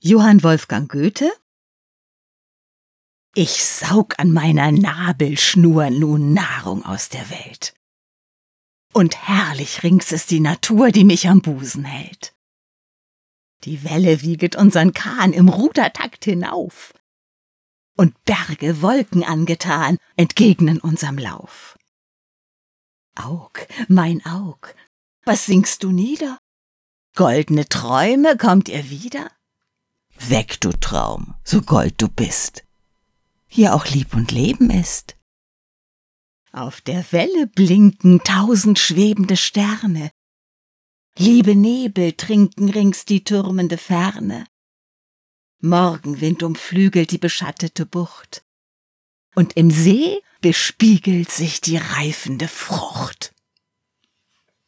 Johann Wolfgang Goethe Ich saug an meiner Nabelschnur nun Nahrung aus der Welt. Und herrlich rings ist die Natur, die mich am Busen hält. Die Welle wieget unsern Kahn im Rudertakt hinauf. Und Berge, Wolken angetan, entgegnen unserem Lauf. Aug, mein Aug, was singst du nieder? Goldne Träume, kommt ihr wieder? Weg, du Traum, so gold du bist, hier auch Lieb und Leben ist. Auf der Welle blinken tausend schwebende Sterne, liebe Nebel trinken rings die türmende Ferne. Morgenwind umflügelt die beschattete Bucht, und im See bespiegelt sich die reifende Frucht.